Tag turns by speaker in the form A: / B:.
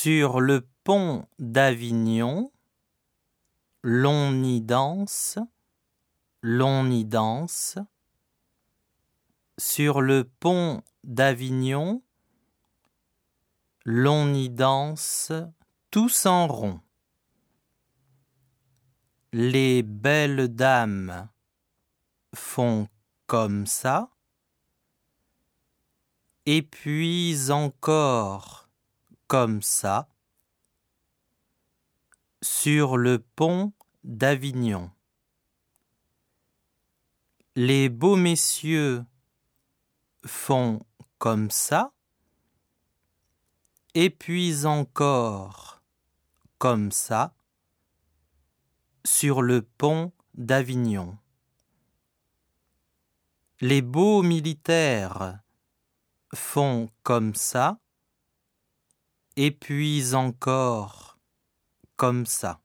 A: Sur le pont d'Avignon, l'on y danse, l'on y danse. Sur le pont d'Avignon, l'on y danse tous en rond. Les belles dames font comme ça, et puis encore comme ça, sur le pont d'Avignon. Les beaux messieurs font comme ça, et puis encore comme ça, sur le pont d'Avignon. Les beaux militaires font comme ça, et puis encore comme ça.